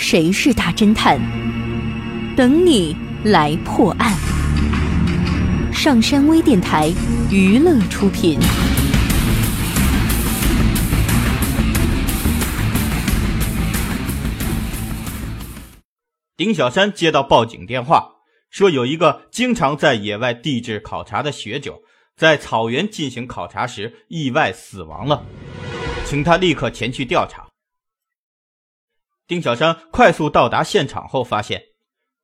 谁是大侦探？等你来破案。上山微电台娱乐出品。丁小山接到报警电话，说有一个经常在野外地质考察的学者，在草原进行考察时意外死亡了，请他立刻前去调查。丁小山快速到达现场后，发现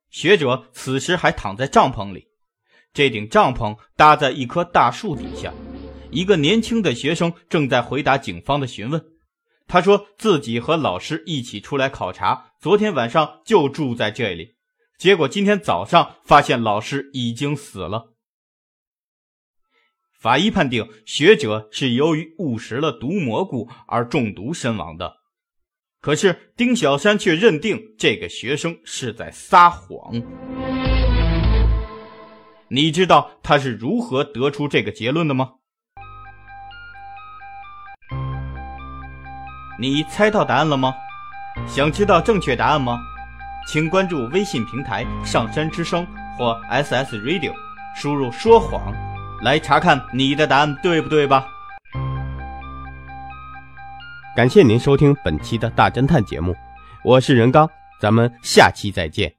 学者此时还躺在帐篷里，这顶帐篷搭在一棵大树底下，一个年轻的学生正在回答警方的询问。他说自己和老师一起出来考察，昨天晚上就住在这里，结果今天早上发现老师已经死了。法医判定学者是由于误食了毒蘑菇而中毒身亡的，可是丁小山却认定这个学生是在撒谎。你知道他是如何得出这个结论的吗？你猜到答案了吗？想知道正确答案吗？请关注微信平台“上山之声”或 SS Radio，输入“说谎”来查看你的答案对不对吧？感谢您收听本期的大侦探节目，我是任刚，咱们下期再见。